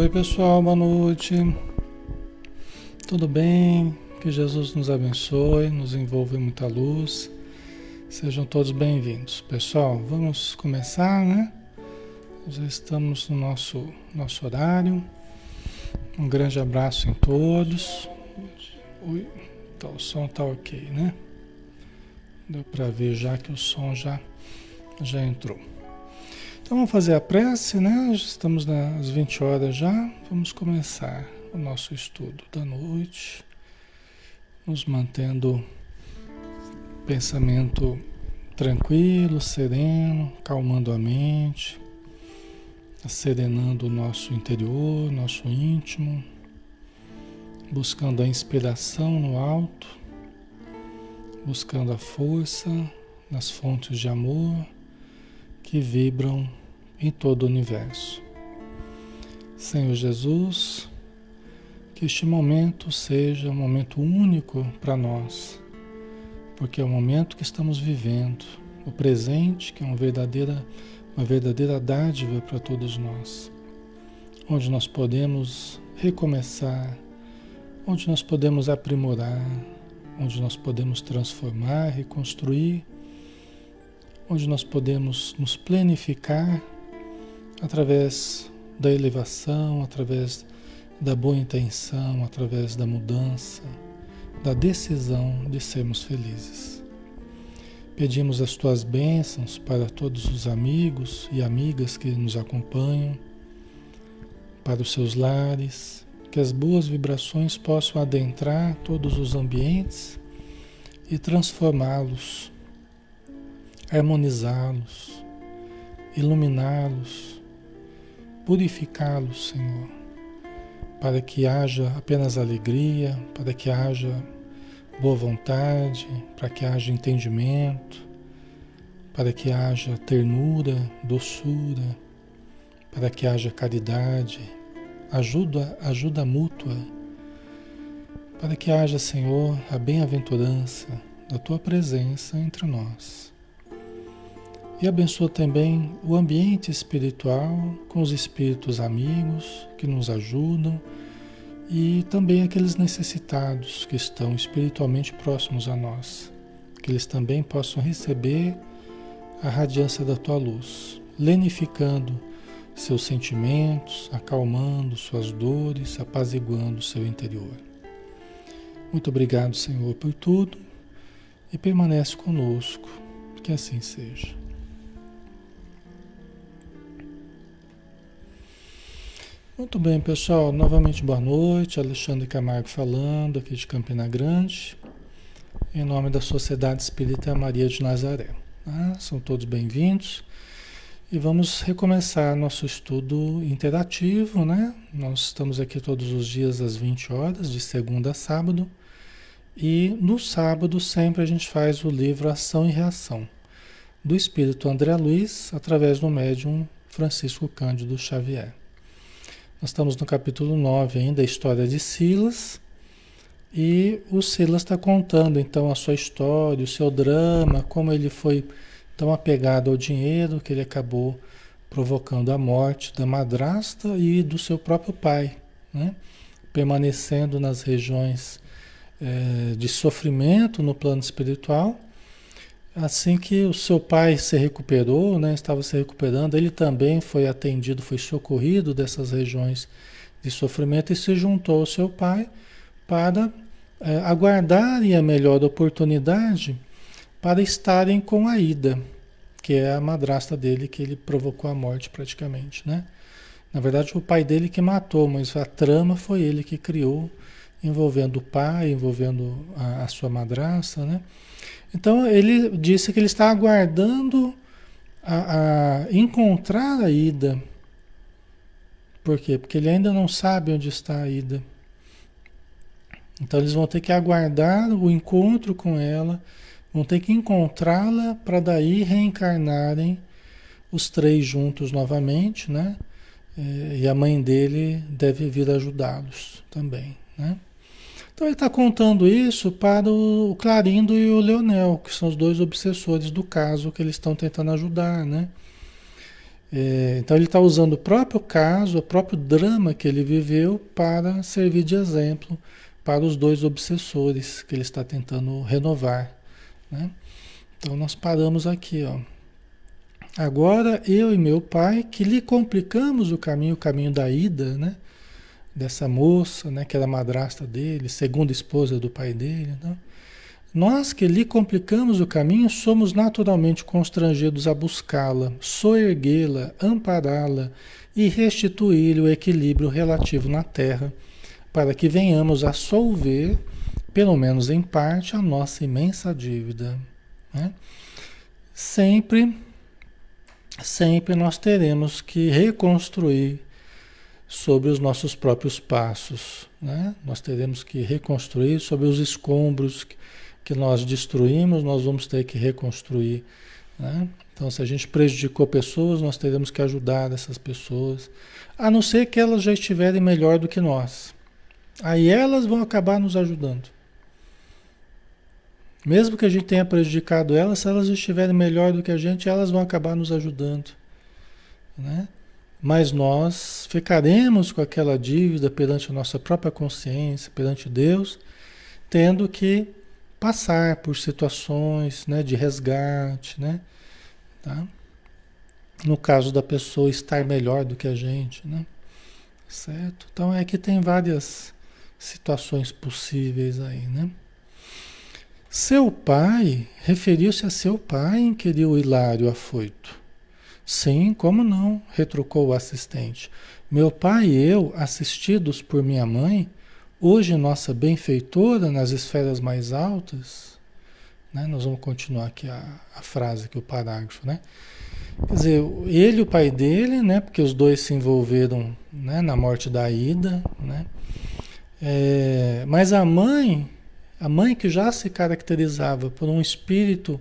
Oi, pessoal, boa noite. Tudo bem? Que Jesus nos abençoe, nos envolva em muita luz. Sejam todos bem-vindos. Pessoal, vamos começar, né? Já estamos no nosso, nosso horário. Um grande abraço em todos. Oi, tá, o som tá ok, né? Deu para ver já que o som já, já entrou. Então vamos fazer a prece, né? Estamos nas 20 horas já. Vamos começar o nosso estudo da noite, nos mantendo pensamento tranquilo, sereno, calmando a mente, serenando o nosso interior, nosso íntimo, buscando a inspiração no alto, buscando a força nas fontes de amor que vibram em todo o universo. Senhor Jesus, que este momento seja um momento único para nós, porque é o momento que estamos vivendo, o presente, que é uma verdadeira, uma verdadeira dádiva para todos nós, onde nós podemos recomeçar, onde nós podemos aprimorar, onde nós podemos transformar, reconstruir onde nós podemos nos planificar através da elevação, através da boa intenção, através da mudança, da decisão de sermos felizes. Pedimos as tuas bênçãos para todos os amigos e amigas que nos acompanham, para os seus lares, que as boas vibrações possam adentrar todos os ambientes e transformá-los harmonizá-los, iluminá-los, purificá-los, Senhor, para que haja apenas alegria, para que haja boa vontade, para que haja entendimento, para que haja ternura, doçura, para que haja caridade, ajuda, ajuda mútua, para que haja, Senhor, a bem-aventurança da tua presença entre nós. E abençoa também o ambiente espiritual com os espíritos amigos que nos ajudam e também aqueles necessitados que estão espiritualmente próximos a nós, que eles também possam receber a radiância da tua luz, lenificando seus sentimentos, acalmando suas dores, apaziguando seu interior. Muito obrigado, Senhor, por tudo e permanece conosco, que assim seja. Muito bem, pessoal. Novamente boa noite. Alexandre Camargo falando aqui de Campina Grande, em nome da Sociedade Espírita Maria de Nazaré. Ah, são todos bem-vindos. E vamos recomeçar nosso estudo interativo, né? Nós estamos aqui todos os dias às 20 horas, de segunda a sábado. E no sábado sempre a gente faz o livro Ação e Reação, do Espírito André Luiz, através do médium Francisco Cândido Xavier. Nós estamos no capítulo 9 ainda, a história de Silas. E o Silas está contando então a sua história, o seu drama, como ele foi tão apegado ao dinheiro que ele acabou provocando a morte da madrasta e do seu próprio pai, né? permanecendo nas regiões é, de sofrimento no plano espiritual Assim que o seu pai se recuperou, né, estava se recuperando, ele também foi atendido, foi socorrido dessas regiões de sofrimento e se juntou ao seu pai para é, aguardarem a melhor oportunidade para estarem com a Ida, que é a madrasta dele que ele provocou a morte praticamente, né? Na verdade, o pai dele que matou, mas a trama foi ele que criou, envolvendo o pai, envolvendo a, a sua madrasta, né? Então ele disse que ele está aguardando a, a encontrar a ida. Por quê? Porque ele ainda não sabe onde está a ida. Então eles vão ter que aguardar o encontro com ela, vão ter que encontrá-la para daí reencarnarem os três juntos novamente, né? É, e a mãe dele deve vir ajudá-los também, né? Então ele está contando isso para o Clarindo e o Leonel, que são os dois obsessores do caso que eles estão tentando ajudar, né? É, então ele está usando o próprio caso, o próprio drama que ele viveu para servir de exemplo para os dois obsessores que ele está tentando renovar. Né? Então nós paramos aqui, ó. Agora eu e meu pai que lhe complicamos o caminho, o caminho da ida, né? Dessa moça, né? Que era madrasta dele, segunda esposa do pai dele, né? Nós que lhe complicamos o caminho somos naturalmente constrangidos a buscá-la, soerguê-la, ampará-la e restituir-lhe o equilíbrio relativo na terra, para que venhamos a solver, pelo menos em parte, a nossa imensa dívida. Né? Sempre, sempre nós teremos que reconstruir sobre os nossos próprios passos. Né? Nós teremos que reconstruir sobre os escombros que nós destruímos, nós vamos ter que reconstruir. Né? Então, se a gente prejudicou pessoas, nós teremos que ajudar essas pessoas, a não ser que elas já estiverem melhor do que nós. Aí elas vão acabar nos ajudando. Mesmo que a gente tenha prejudicado elas, se elas estiverem melhor do que a gente, elas vão acabar nos ajudando. Né? Mas nós ficaremos com aquela dívida perante a nossa própria consciência, perante Deus, tendo que passar por situações né, de resgate, né? Tá? No caso da pessoa estar melhor do que a gente, né? Certo? Então é que tem várias situações possíveis aí, né? Seu pai, referiu-se a seu pai, inquiriu Hilário afoito. Sim, como não? retrucou o assistente. Meu pai e eu, assistidos por minha mãe, Hoje, nossa benfeitora nas esferas mais altas, né? nós vamos continuar aqui a, a frase, aqui, o parágrafo, né? Quer dizer, ele e o pai dele, né? Porque os dois se envolveram né? na morte da Ida, né? É, mas a mãe, a mãe que já se caracterizava por um espírito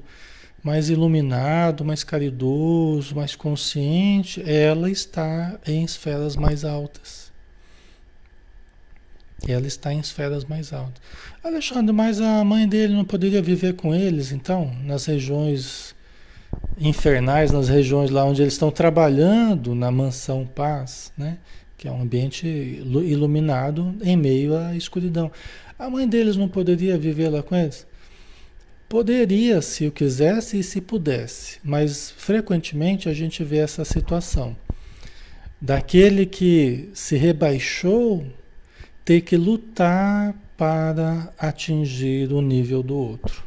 mais iluminado, mais caridoso, mais consciente, ela está em esferas mais altas. Ela está em esferas mais altas. Alexandre, mas a mãe dele não poderia viver com eles, então, nas regiões infernais, nas regiões lá onde eles estão trabalhando, na mansão paz, né? Que é um ambiente iluminado em meio à escuridão. A mãe deles não poderia viver lá com eles? Poderia, se o quisesse e se pudesse, mas frequentemente a gente vê essa situação. Daquele que se rebaixou ter que lutar para atingir o nível do outro.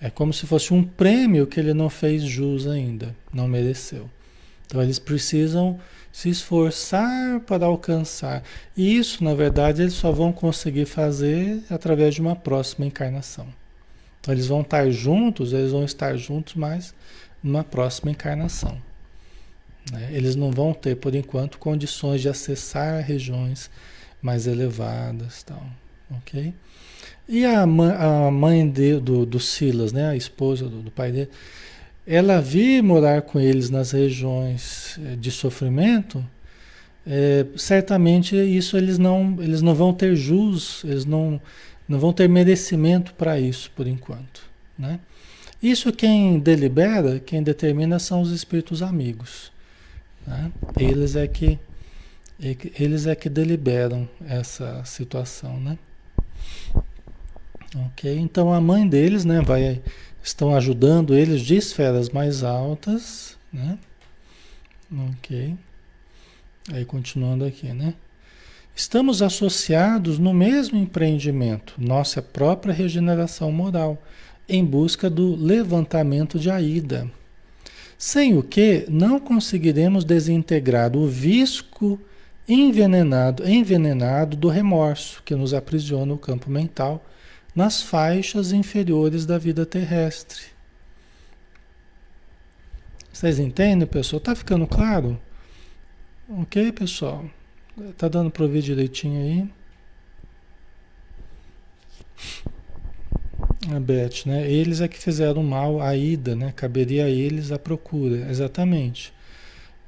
É como se fosse um prêmio que ele não fez jus ainda, não mereceu. Então eles precisam se esforçar para alcançar. E isso, na verdade, eles só vão conseguir fazer através de uma próxima encarnação. Então eles vão estar juntos, eles vão estar juntos, mas numa próxima encarnação. Né? Eles não vão ter, por enquanto, condições de acessar regiões mais elevadas. Tal, ok? E a, mãe, a mãe de, do, do Silas, né? a esposa do, do pai dele, ela vir morar com eles nas regiões eh, de sofrimento, é, certamente isso eles não, eles não vão ter jus, eles não, não vão ter merecimento para isso por enquanto. Né? Isso quem delibera, quem determina são os espíritos amigos. Né? Eles é que eles é que deliberam essa situação, né? Ok, então a mãe deles, né, vai estão ajudando eles de esferas mais altas, né? Ok. Aí continuando aqui, né? Estamos associados no mesmo empreendimento, nossa própria regeneração moral, em busca do levantamento de Aida sem o que não conseguiremos desintegrar o visco envenenado, envenenado do remorso que nos aprisiona no campo mental nas faixas inferiores da vida terrestre. Vocês entendem, pessoal? Tá ficando claro? Ok, pessoal? Tá dando para ouvir direitinho aí? A Beth, né? Eles é que fizeram mal à ida, né? Caberia a eles a procura, exatamente.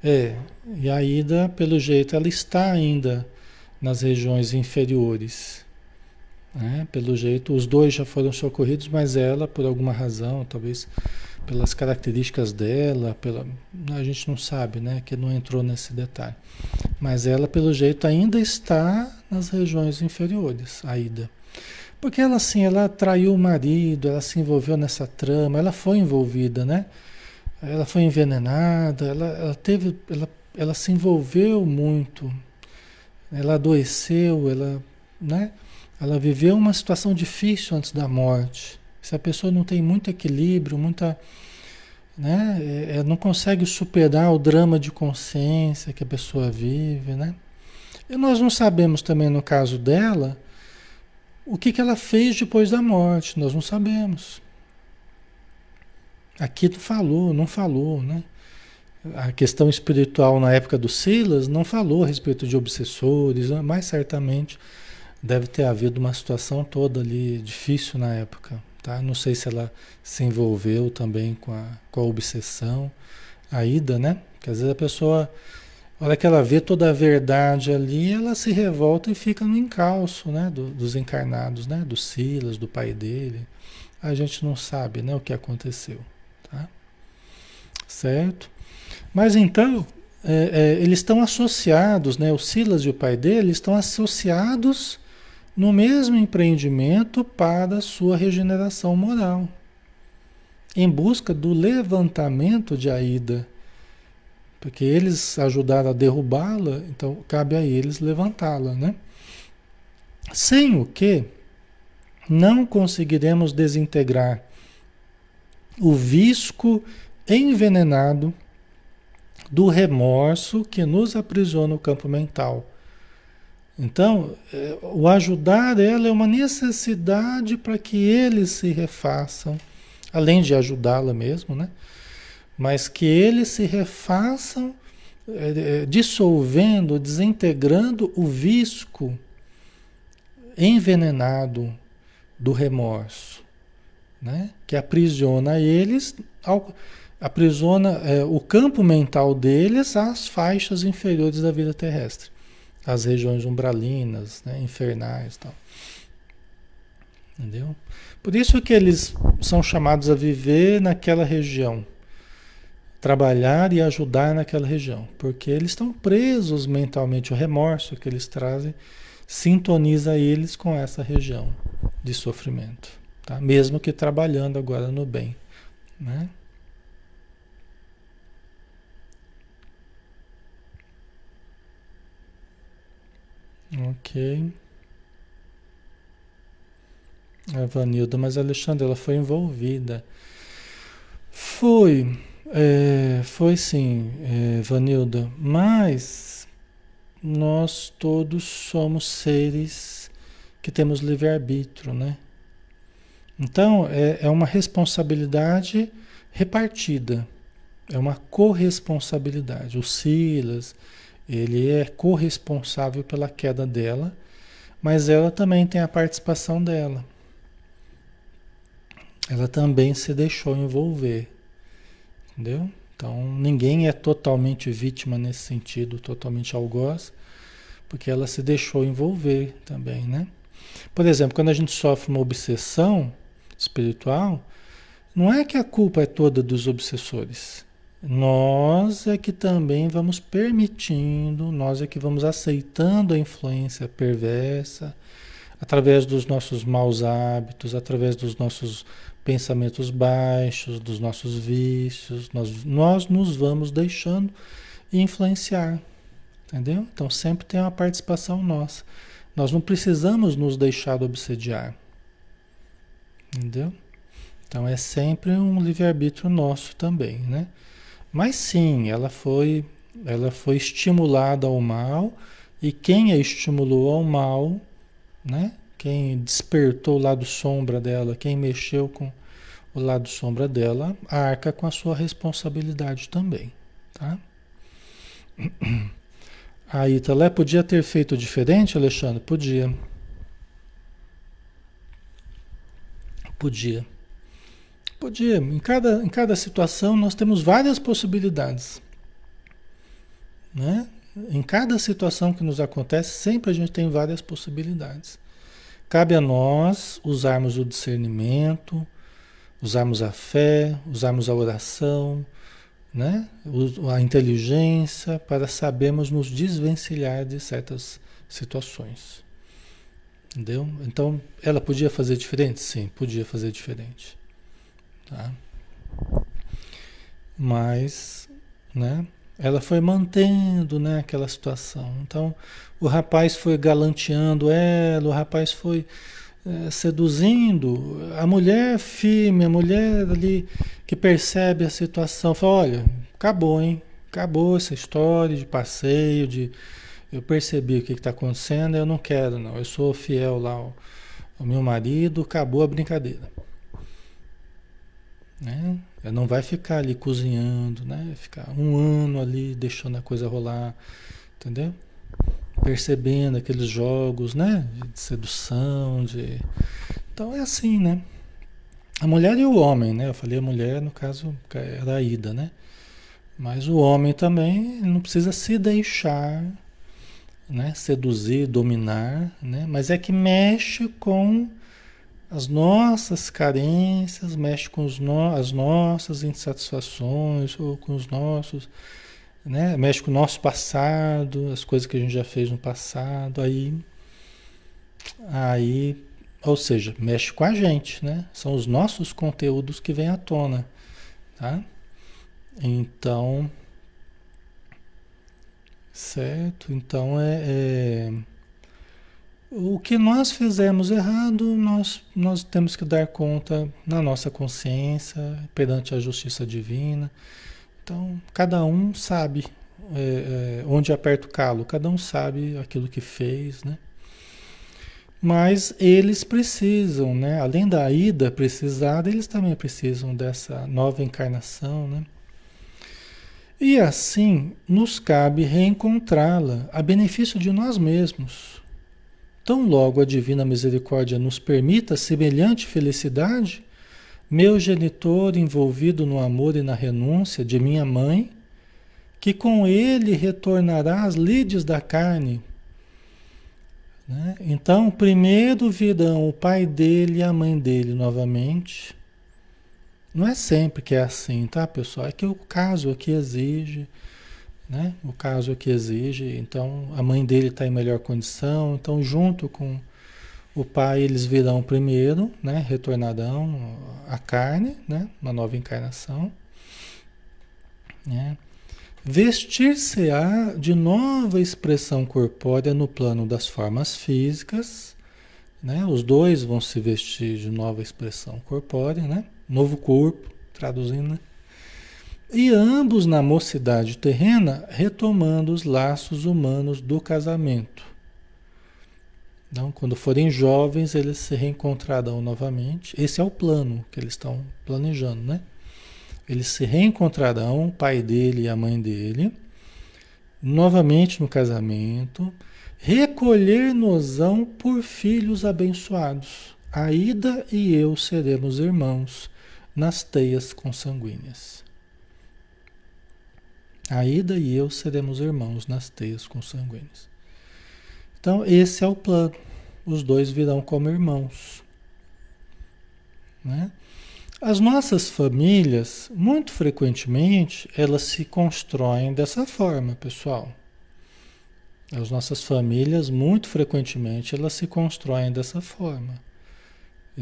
É, e a ida, pelo jeito, ela está ainda nas regiões inferiores. Né? Pelo jeito, os dois já foram socorridos, mas ela, por alguma razão, talvez pelas características dela, pela, a gente não sabe, né? Que não entrou nesse detalhe. Mas ela, pelo jeito, ainda está nas regiões inferiores, a Ida. Porque ela, assim, ela traiu o marido, ela se envolveu nessa trama, ela foi envolvida, né? Ela foi envenenada, ela, ela teve, ela, ela se envolveu muito, ela adoeceu, ela, né? Ela viveu uma situação difícil antes da morte. Se a pessoa não tem muito equilíbrio, muita, né? É, não consegue superar o drama de consciência que a pessoa vive, né? E nós não sabemos também no caso dela o que, que ela fez depois da morte, nós não sabemos. Aqui tu falou, não falou, né? A questão espiritual na época do Silas não falou a respeito de obsessores, mas certamente deve ter havido uma situação toda ali difícil na época, tá? Não sei se ela se envolveu também com a, com a obsessão, a ida, né? Porque às vezes a pessoa, a hora que ela vê toda a verdade ali, ela se revolta e fica no encalço, né? Do, dos encarnados, né? Do Silas, do pai dele. A gente não sabe, né? O que aconteceu. Tá? Certo? Mas então, é, é, eles estão associados, né? O Silas e o pai dele estão associados no mesmo empreendimento para a sua regeneração moral, em busca do levantamento de Aida. Porque eles ajudaram a derrubá-la, então cabe a eles levantá-la, né? Sem o que não conseguiremos desintegrar o visco envenenado do remorso que nos aprisiona o campo mental. Então, é, o ajudar ela é uma necessidade para que eles se refaçam, além de ajudá-la mesmo, né? Mas que eles se refaçam, é, é, dissolvendo, desintegrando o visco envenenado do remorso né? que aprisiona eles, ao, aprisiona é, o campo mental deles às faixas inferiores da vida terrestre, as regiões umbralinas, né? infernais tal. Entendeu? Por isso que eles são chamados a viver naquela região, trabalhar e ajudar naquela região, porque eles estão presos mentalmente, o remorso que eles trazem sintoniza eles com essa região de sofrimento. Tá? Mesmo que trabalhando agora no bem. Né? Ok. Vanilda, mas Alexandre, ela foi envolvida. Foi, é, foi sim, é, Vanilda, mas nós todos somos seres que temos livre-arbítrio, né? Então, é, é uma responsabilidade repartida, é uma corresponsabilidade. O Silas, ele é corresponsável pela queda dela, mas ela também tem a participação dela. Ela também se deixou envolver, entendeu? Então, ninguém é totalmente vítima nesse sentido, totalmente algoz, porque ela se deixou envolver também, né? Por exemplo, quando a gente sofre uma obsessão, espiritual, não é que a culpa é toda dos obsessores. Nós é que também vamos permitindo, nós é que vamos aceitando a influência perversa através dos nossos maus hábitos, através dos nossos pensamentos baixos, dos nossos vícios, nós, nós nos vamos deixando influenciar, entendeu? Então sempre tem uma participação nossa. Nós não precisamos nos deixar obsediar. Entendeu? Então é sempre um livre-arbítrio nosso também, né? Mas sim, ela foi, ela foi estimulada ao mal e quem a estimulou ao mal, né? Quem despertou o lado sombra dela, quem mexeu com o lado sombra dela, arca com a sua responsabilidade também, tá? A Italé podia ter feito diferente, Alexandre? Podia. Podia. Podia. Em cada, em cada situação nós temos várias possibilidades. Né? Em cada situação que nos acontece, sempre a gente tem várias possibilidades. Cabe a nós usarmos o discernimento, usarmos a fé, usarmos a oração, né? a inteligência para sabermos nos desvencilhar de certas situações. Entendeu? Então, ela podia fazer diferente? Sim, podia fazer diferente. Tá? Mas, né? Ela foi mantendo, né, aquela situação. Então, o rapaz foi galanteando ela, o rapaz foi é, seduzindo. A mulher firme, a mulher ali que percebe a situação, fala, olha, acabou, hein? Acabou essa história de passeio, de eu percebi o que está acontecendo, eu não quero, não. Eu sou fiel lá ao, ao meu marido, acabou a brincadeira. Né? Não vai ficar ali cozinhando, né? Ficar um ano ali deixando a coisa rolar, entendeu? Percebendo aqueles jogos, né? De sedução, de. Então é assim, né? A mulher e o homem, né? Eu falei a mulher, no caso, era a Ida, né? Mas o homem também não precisa se deixar né? seduzir, dominar, né? mas é que mexe com as nossas carências, mexe com os no, as nossas insatisfações, ou com os nossos, né? mexe com o nosso passado, as coisas que a gente já fez no passado, aí, aí, ou seja, mexe com a gente, né? São os nossos conteúdos que vêm à tona, tá? Então, Certo? Então é, é, o que nós fizemos errado, nós, nós temos que dar conta na nossa consciência, perante a justiça divina. Então, cada um sabe é, é, onde aperta o calo, cada um sabe aquilo que fez, né? Mas eles precisam, né? Além da ida precisada, eles também precisam dessa nova encarnação, né? E assim nos cabe reencontrá-la a benefício de nós mesmos. Tão logo a divina misericórdia nos permita semelhante felicidade, meu genitor envolvido no amor e na renúncia de minha mãe, que com ele retornará às lides da carne. Né? Então, primeiro virão o pai dele e a mãe dele novamente não é sempre que é assim, tá, pessoal? É que o caso aqui exige, né? O caso aqui exige, então a mãe dele está em melhor condição, então junto com o pai eles virão primeiro, né? Retornarão a carne, né? Uma nova encarnação, né? Vestir-se-á de nova expressão corpórea no plano das formas físicas, né? Os dois vão se vestir de nova expressão corpórea, né? novo corpo, traduzindo, né? E ambos na mocidade terrena retomando os laços humanos do casamento. Então, quando forem jovens, eles se reencontrarão novamente. Esse é o plano que eles estão planejando, né? Eles se reencontrarão, o pai dele e a mãe dele, novamente no casamento, recolher-nos-ão por filhos abençoados. A Ida e eu seremos irmãos nas teias consanguíneas. A Ida e eu seremos irmãos nas teias consanguíneas. Então, esse é o plano. Os dois virão como irmãos. Né? As nossas famílias, muito frequentemente, elas se constroem dessa forma, pessoal. As nossas famílias, muito frequentemente, elas se constroem dessa forma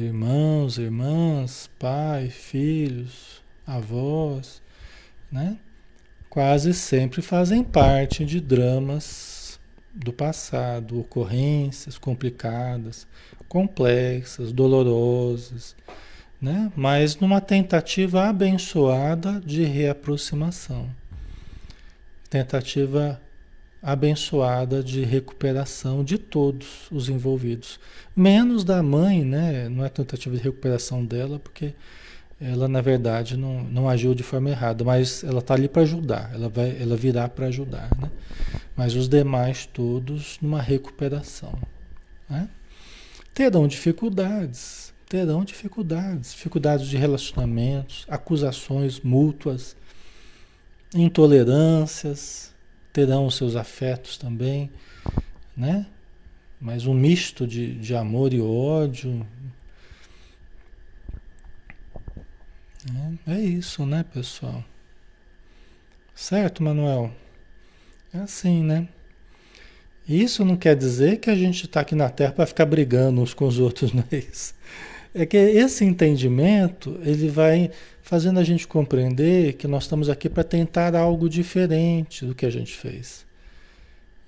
irmãos, irmãs, pai, filhos, avós, né? Quase sempre fazem parte de dramas do passado, ocorrências complicadas, complexas, dolorosas, né? Mas numa tentativa abençoada de reaproximação. Tentativa abençoada de recuperação de todos os envolvidos, menos da mãe, né? Não é tentativa de recuperação dela, porque ela na verdade não, não agiu de forma errada, mas ela está ali para ajudar, ela vai, ela virá para ajudar, né? Mas os demais todos numa recuperação, né? Terão dificuldades, terão dificuldades, dificuldades de relacionamentos, acusações mútuas, intolerâncias, terão os seus afetos também, né? Mas um misto de, de amor e ódio. É, isso, né, pessoal? Certo, Manuel? É assim, né? Isso não quer dizer que a gente está aqui na Terra para ficar brigando uns com os outros, não é isso? É que esse entendimento, ele vai fazendo a gente compreender que nós estamos aqui para tentar algo diferente do que a gente fez.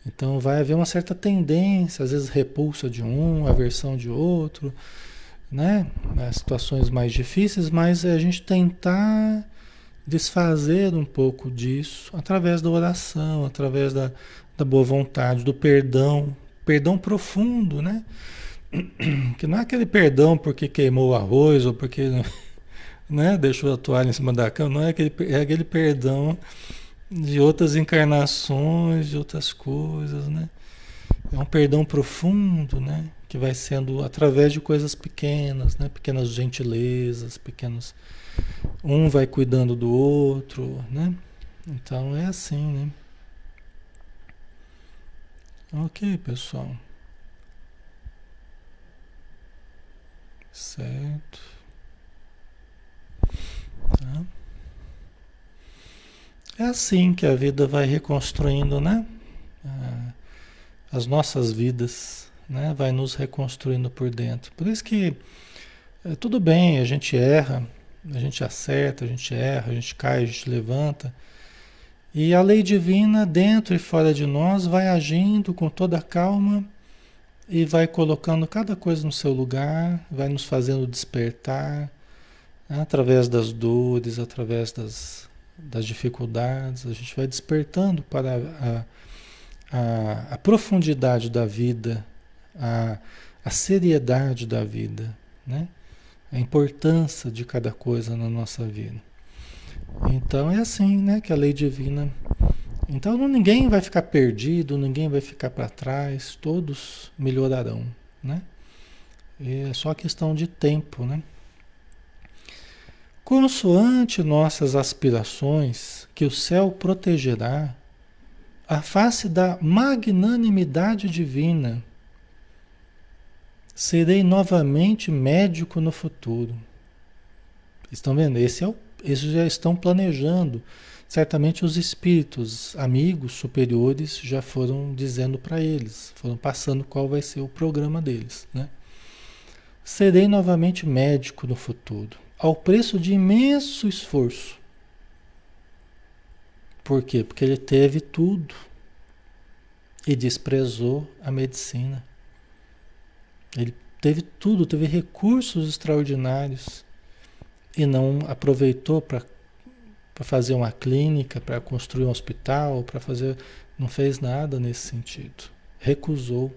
Então vai haver uma certa tendência, às vezes repulsa de um, aversão de outro, né? As situações mais difíceis, mas é a gente tentar desfazer um pouco disso através da oração, através da, da boa vontade, do perdão, perdão profundo, né? Que não é aquele perdão porque queimou o arroz ou porque né, deixou a toalha em cima da cama, não é aquele, é aquele perdão de outras encarnações, de outras coisas, né? É um perdão profundo, né? Que vai sendo através de coisas pequenas, né? Pequenas gentilezas, pequenos. Um vai cuidando do outro, né? Então é assim, né? Ok, pessoal. Certo. Tá. É assim que a vida vai reconstruindo, né? Ah, as nossas vidas, né? Vai nos reconstruindo por dentro. Por isso que é, tudo bem, a gente erra, a gente acerta, a gente erra, a gente cai, a gente levanta. E a lei divina, dentro e fora de nós, vai agindo com toda a calma e vai colocando cada coisa no seu lugar, vai nos fazendo despertar né? através das dores, através das, das dificuldades, a gente vai despertando para a, a, a profundidade da vida, a, a seriedade da vida, né? a importância de cada coisa na nossa vida. Então é assim, né, que a lei divina. Então ninguém vai ficar perdido, ninguém vai ficar para trás, todos melhorarão, né? E é só questão de tempo, né? Consoante nossas aspirações, que o céu protegerá, a face da magnanimidade divina, serei novamente médico no futuro. Estão vendo? Esse é o, eles já estão planejando. Certamente os espíritos, amigos superiores, já foram dizendo para eles, foram passando qual vai ser o programa deles. Né? Serei novamente médico no futuro ao preço de imenso esforço. Por quê? Porque ele teve tudo e desprezou a medicina. Ele teve tudo, teve recursos extraordinários e não aproveitou para fazer uma clínica, para construir um hospital, para fazer. Não fez nada nesse sentido. Recusou.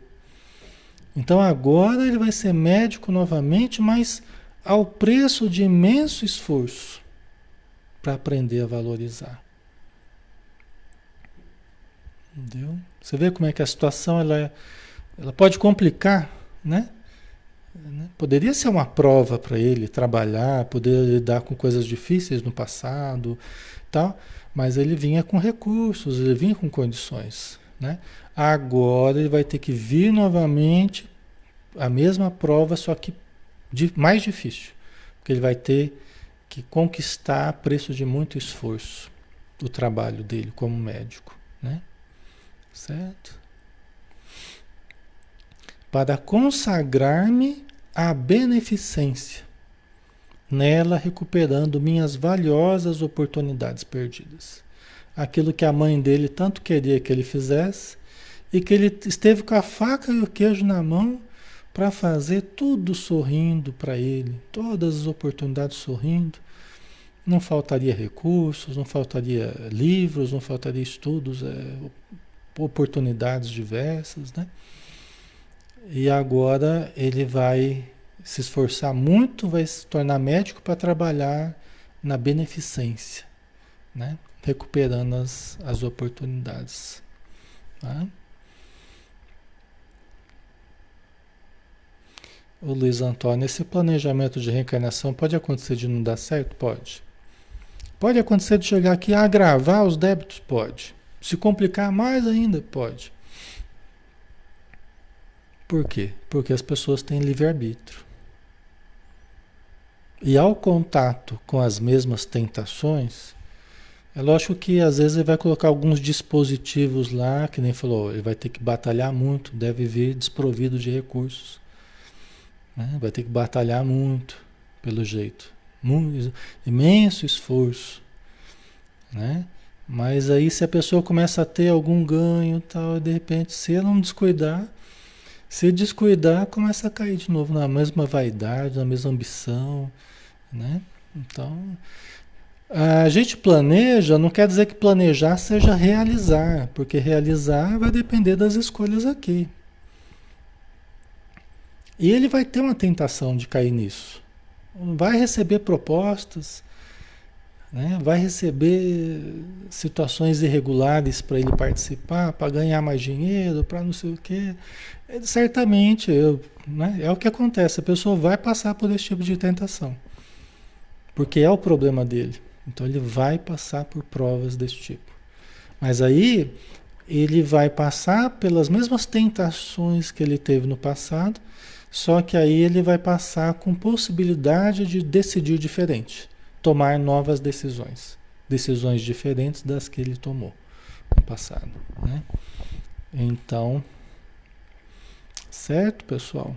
Então agora ele vai ser médico novamente, mas ao preço de imenso esforço para aprender a valorizar. Entendeu? Você vê como é que a situação ela, é, ela pode complicar, né? né? Poderia ser uma prova para ele trabalhar, poder lidar com coisas difíceis no passado, tal, mas ele vinha com recursos, ele vinha com condições, né? Agora ele vai ter que vir novamente a mesma prova, só que mais difícil, porque ele vai ter que conquistar a preço de muito esforço o trabalho dele como médico, né? Certo? Para consagrar-me à beneficência, nela recuperando minhas valiosas oportunidades perdidas. Aquilo que a mãe dele tanto queria que ele fizesse e que ele esteve com a faca e o queijo na mão para fazer tudo sorrindo para ele, todas as oportunidades sorrindo. Não faltaria recursos, não faltaria livros, não faltaria estudos, é, oportunidades diversas, né? E agora ele vai se esforçar muito, vai se tornar médico para trabalhar na beneficência, né? Recuperando as, as oportunidades. Tá? O Luiz Antônio, esse planejamento de reencarnação pode acontecer de não dar certo? Pode. Pode acontecer de chegar aqui a agravar os débitos? Pode. Se complicar mais ainda? Pode. Por quê? Porque as pessoas têm livre-arbítrio. E ao contato com as mesmas tentações, é lógico que às vezes ele vai colocar alguns dispositivos lá, que nem falou, ele vai ter que batalhar muito, deve vir desprovido de recursos. Né? Vai ter que batalhar muito, pelo jeito. Muito, imenso esforço. Né? Mas aí se a pessoa começa a ter algum ganho tal, de repente, se ela não descuidar, se descuidar, começa a cair de novo na mesma vaidade, na mesma ambição, né? Então, a gente planeja, não quer dizer que planejar seja realizar, porque realizar vai depender das escolhas aqui. E ele vai ter uma tentação de cair nisso. Vai receber propostas, né? vai receber situações irregulares para ele participar, para ganhar mais dinheiro, para não sei o quê. É, certamente, eu, né? é o que acontece, a pessoa vai passar por esse tipo de tentação. Porque é o problema dele. Então ele vai passar por provas desse tipo. Mas aí ele vai passar pelas mesmas tentações que ele teve no passado, só que aí ele vai passar com possibilidade de decidir diferente, tomar novas decisões, decisões diferentes das que ele tomou no passado, né? Então, certo, pessoal?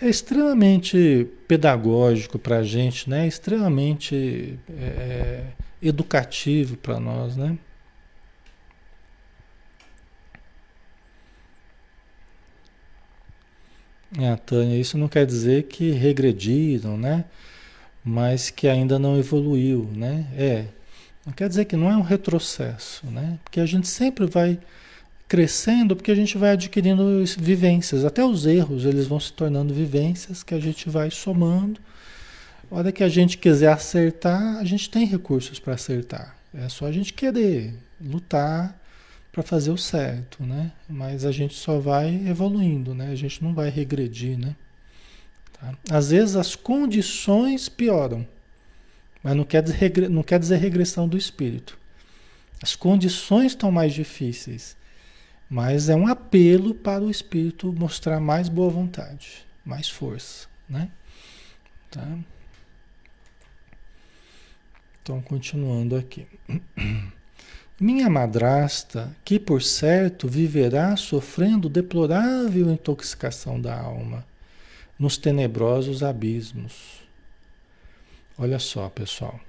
é extremamente pedagógico para a gente, né? extremamente é, é, educativo para nós, né? É, Tânia, isso não quer dizer que regrediram, né? Mas que ainda não evoluiu, né? É, não quer dizer que não é um retrocesso, né? Porque a gente sempre vai crescendo porque a gente vai adquirindo vivências. Até os erros, eles vão se tornando vivências que a gente vai somando. A hora que a gente quiser acertar, a gente tem recursos para acertar. É só a gente querer lutar para fazer o certo, né? Mas a gente só vai evoluindo, né? A gente não vai regredir, né? Tá? Às vezes as condições pioram, mas não quer, dizer, não quer dizer regressão do espírito. As condições estão mais difíceis. Mas é um apelo para o espírito mostrar mais boa vontade, mais força, né? Tá? Então, continuando aqui. Minha madrasta, que por certo viverá sofrendo deplorável intoxicação da alma nos tenebrosos abismos. Olha só, pessoal.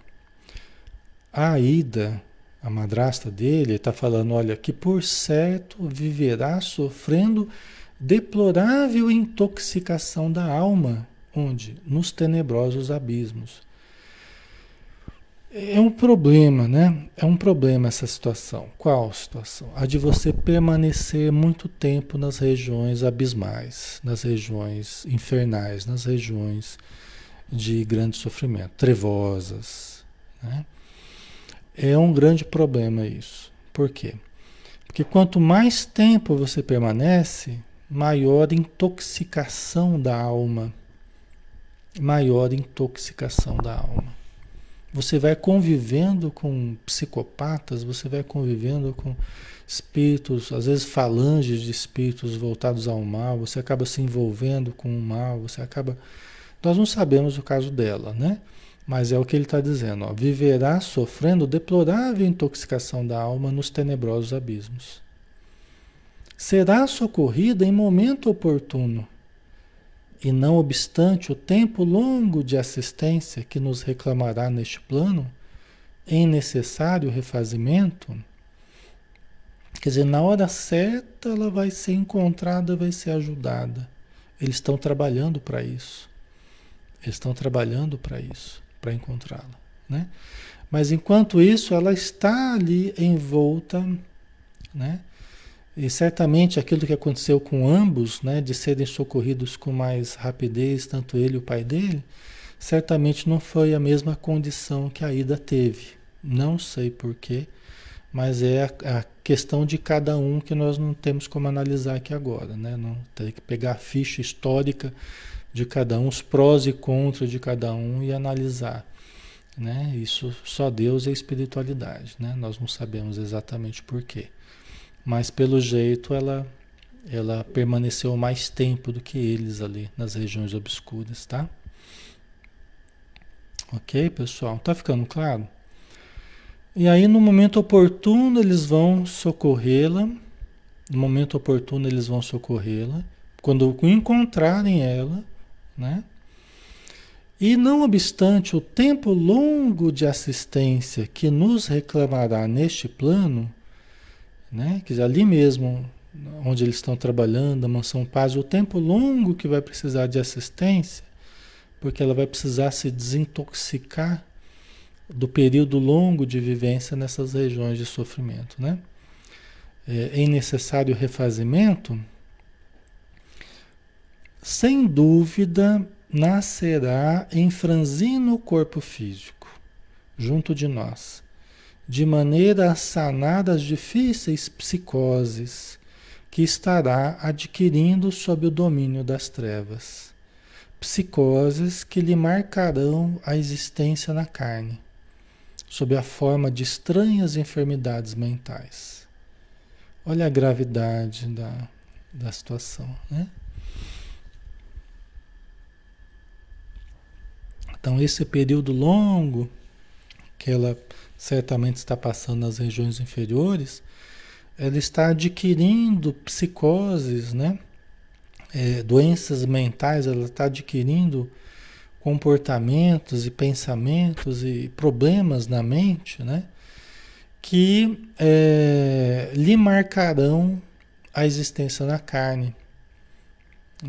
A ida a madrasta dele está falando, olha, que por certo viverá sofrendo deplorável intoxicação da alma, onde? Nos tenebrosos abismos. É um problema, né? É um problema essa situação. Qual situação? A de você permanecer muito tempo nas regiões abismais, nas regiões infernais, nas regiões de grande sofrimento, trevosas, né? É um grande problema isso. Por quê? Porque quanto mais tempo você permanece, maior intoxicação da alma. Maior intoxicação da alma. Você vai convivendo com psicopatas, você vai convivendo com espíritos, às vezes falanges de espíritos voltados ao mal, você acaba se envolvendo com o mal, você acaba. Nós não sabemos o caso dela, né? Mas é o que ele está dizendo, ó, viverá sofrendo deplorável intoxicação da alma nos tenebrosos abismos. Será socorrida em momento oportuno, e não obstante o tempo longo de assistência que nos reclamará neste plano, em necessário refazimento, quer dizer, na hora certa ela vai ser encontrada, vai ser ajudada. Eles estão trabalhando para isso. Eles estão trabalhando para isso para encontrá-la, né? Mas enquanto isso, ela está ali envolta, né? E certamente aquilo que aconteceu com ambos, né, de serem socorridos com mais rapidez, tanto ele e o pai dele, certamente não foi a mesma condição que a Ida teve. Não sei porquê, mas é a, a, questão de cada um que nós não temos como analisar aqui agora, né? Não tem que pegar a ficha histórica de cada um, os prós e contras de cada um e analisar. Né? Isso só Deus é espiritualidade, né? Nós não sabemos exatamente porquê. Mas pelo jeito ela ela permaneceu mais tempo do que eles ali nas regiões obscuras, tá? Ok, pessoal? Tá ficando claro? E aí, no momento oportuno, eles vão socorrê-la. No momento oportuno, eles vão socorrê-la. Quando encontrarem ela, né? E não obstante o tempo longo de assistência que nos reclamará neste plano, né? Que ali mesmo, onde eles estão trabalhando, a mansão paz, o tempo longo que vai precisar de assistência, porque ela vai precisar se desintoxicar do período longo de vivência nessas regiões de sofrimento, né? É, em necessário refazimento, sem dúvida nascerá em franzino corpo físico, junto de nós, de maneira a sanar as difíceis psicoses que estará adquirindo sob o domínio das trevas. Psicoses que lhe marcarão a existência na carne, sob a forma de estranhas enfermidades mentais. Olha a gravidade da, da situação, né? Então, esse período longo que ela certamente está passando nas regiões inferiores, ela está adquirindo psicoses, né? É, doenças mentais, ela está adquirindo comportamentos e pensamentos e problemas na mente, né? Que é, lhe marcarão a existência na carne.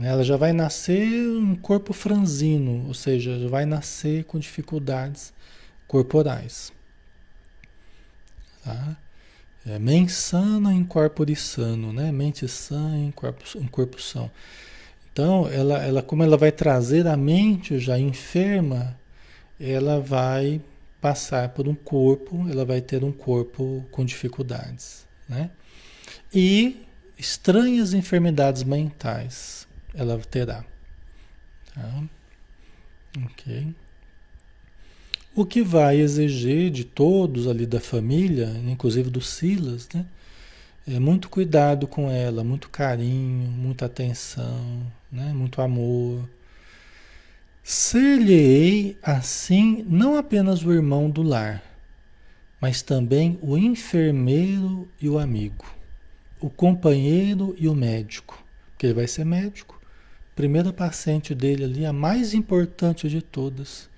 Ela já vai nascer um corpo franzino, ou seja, já vai nascer com dificuldades corporais. Tá? É, mensana in corpore sano, né? Mente sã em corpo, em corpo são. Então, ela, ela, como ela vai trazer a mente já enferma, ela vai passar por um corpo, ela vai ter um corpo com dificuldades, né? E estranhas enfermidades mentais ela terá. Tá? Ok. O que vai exigir de todos ali da família, inclusive do Silas, né? É muito cuidado com ela, muito carinho, muita atenção, né? muito amor. Ser-lhe-ei assim não apenas o irmão do lar, mas também o enfermeiro e o amigo, o companheiro e o médico, porque ele vai ser médico, primeira paciente dele ali, a mais importante de todas,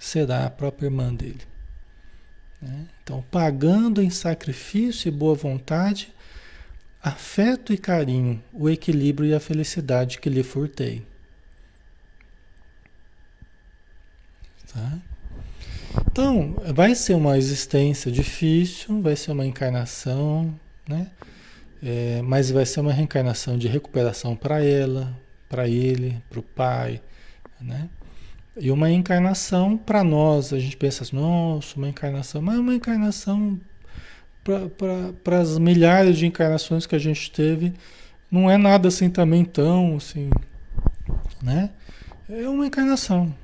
será a própria irmã dele. Né? Então, pagando em sacrifício e boa vontade, afeto e carinho, o equilíbrio e a felicidade que lhe furtei. Tá? Então, vai ser uma existência difícil, vai ser uma encarnação, né? É, mas vai ser uma reencarnação de recuperação para ela, para ele, para o pai, né? E uma encarnação para nós, a gente pensa assim, nossa, uma encarnação, mas é uma encarnação para as milhares de encarnações que a gente teve, não é nada assim também tão assim, né? É uma encarnação.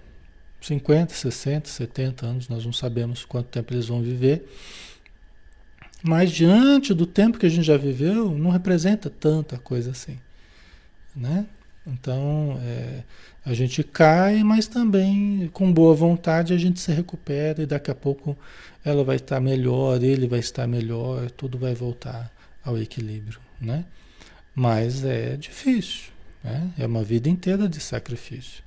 50, 60, 70 anos, nós não sabemos quanto tempo eles vão viver. Mas diante do tempo que a gente já viveu, não representa tanta coisa assim, né? Então, é, a gente cai, mas também com boa vontade a gente se recupera e daqui a pouco ela vai estar melhor, ele vai estar melhor, tudo vai voltar ao equilíbrio, né? Mas é difícil, né? É uma vida inteira de sacrifício.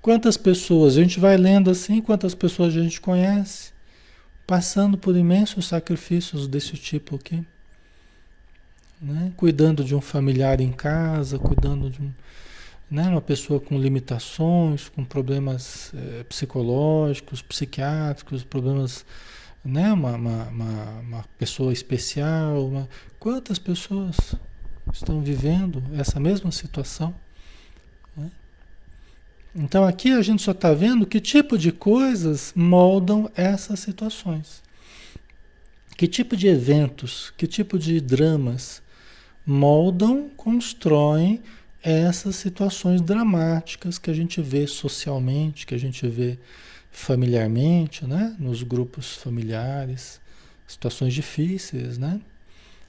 Quantas pessoas, a gente vai lendo assim, quantas pessoas a gente conhece passando por imensos sacrifícios desse tipo aqui, né? Cuidando de um familiar em casa, cuidando de um né? uma pessoa com limitações, com problemas é, psicológicos, psiquiátricos, problemas, né? uma, uma, uma, uma pessoa especial. Uma... Quantas pessoas estão vivendo essa mesma situação? Né? Então aqui a gente só está vendo que tipo de coisas moldam essas situações. Que tipo de eventos, que tipo de dramas moldam, constroem essas situações dramáticas que a gente vê socialmente, que a gente vê familiarmente, né? Nos grupos familiares, situações difíceis, né?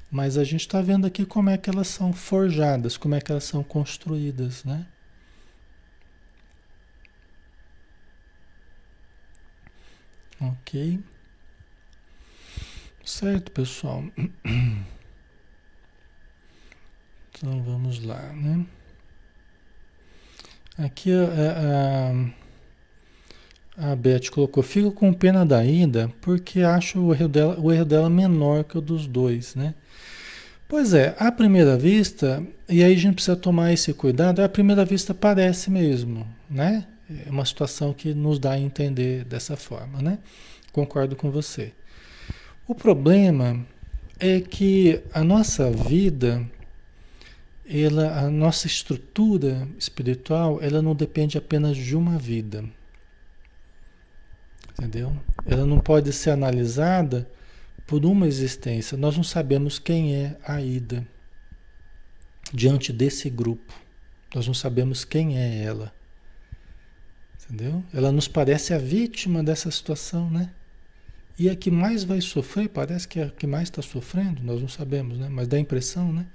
Mas a gente está vendo aqui como é que elas são forjadas, como é que elas são construídas, né? Ok. Certo, pessoal. Então vamos lá, né? Aqui a, a, a Beth colocou, fico com pena da Ida porque acho o erro, dela, o erro dela menor que o dos dois, né? Pois é, à primeira vista, e aí a gente precisa tomar esse cuidado, à primeira vista parece mesmo, né? É uma situação que nos dá a entender dessa forma, né? Concordo com você. O problema é que a nossa vida, ela, a nossa estrutura espiritual, ela não depende apenas de uma vida. Entendeu? Ela não pode ser analisada por uma existência. Nós não sabemos quem é a Ida diante desse grupo. Nós não sabemos quem é ela. Entendeu? Ela nos parece a vítima dessa situação, né? E a que mais vai sofrer, parece que é a que mais está sofrendo, nós não sabemos, né? Mas dá a impressão, né?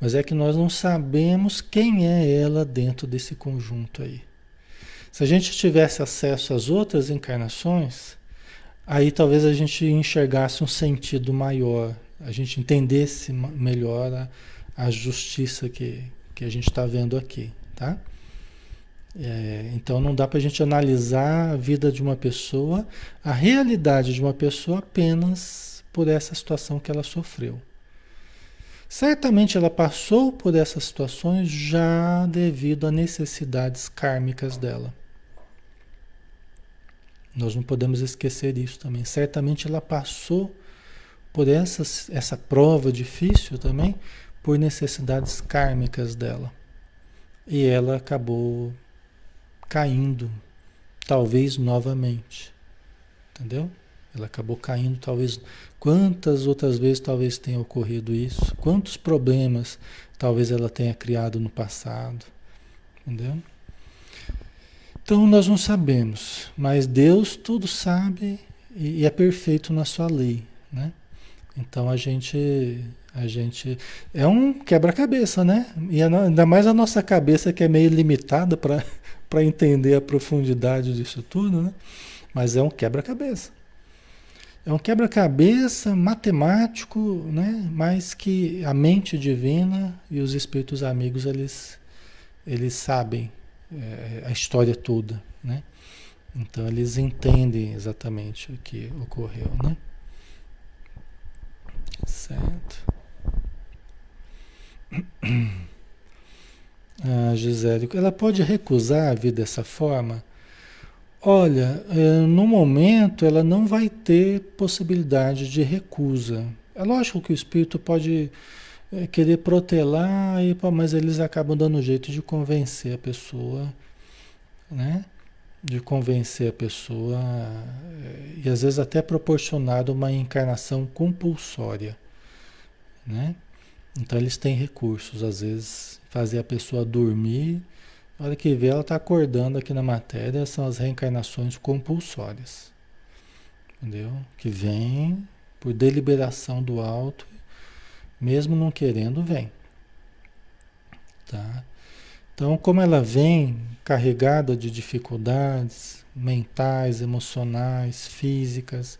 Mas é que nós não sabemos quem é ela dentro desse conjunto aí. Se a gente tivesse acesso às outras encarnações, aí talvez a gente enxergasse um sentido maior, a gente entendesse melhor a, a justiça que, que a gente está vendo aqui, tá? É, então não dá para a gente analisar a vida de uma pessoa, a realidade de uma pessoa apenas por essa situação que ela sofreu. Certamente ela passou por essas situações já devido a necessidades kármicas dela. Nós não podemos esquecer isso também. Certamente ela passou por essas, essa prova difícil também por necessidades kármicas dela. E ela acabou caindo, talvez novamente. Entendeu? Ela acabou caindo, talvez. Quantas outras vezes talvez tenha ocorrido isso? Quantos problemas talvez ela tenha criado no passado? Entendeu? Então nós não sabemos, mas Deus tudo sabe e, e é perfeito na sua lei, né? Então a gente a gente é um quebra-cabeça, né? E ainda mais a nossa cabeça que é meio limitada para entender a profundidade disso tudo, né? Mas é um quebra-cabeça. É um quebra-cabeça matemático, né? Mas que a mente divina e os espíritos amigos eles eles sabem é, a história toda, né? Então eles entendem exatamente o que ocorreu, né? Certo. Ah, Gisele, ela pode recusar a vida dessa forma? Olha, é, no momento ela não vai ter possibilidade de recusa. É lógico que o espírito pode é, querer protelar, mas eles acabam dando jeito de convencer a pessoa, né? De convencer a pessoa é, e às vezes até proporcionar uma encarnação compulsória, né? Então eles têm recursos, às vezes fazer a pessoa dormir. A hora que vê, ela está acordando aqui na matéria, são as reencarnações compulsórias. Entendeu? Que vem por deliberação do alto, mesmo não querendo, vem. Tá? Então, como ela vem carregada de dificuldades mentais, emocionais, físicas,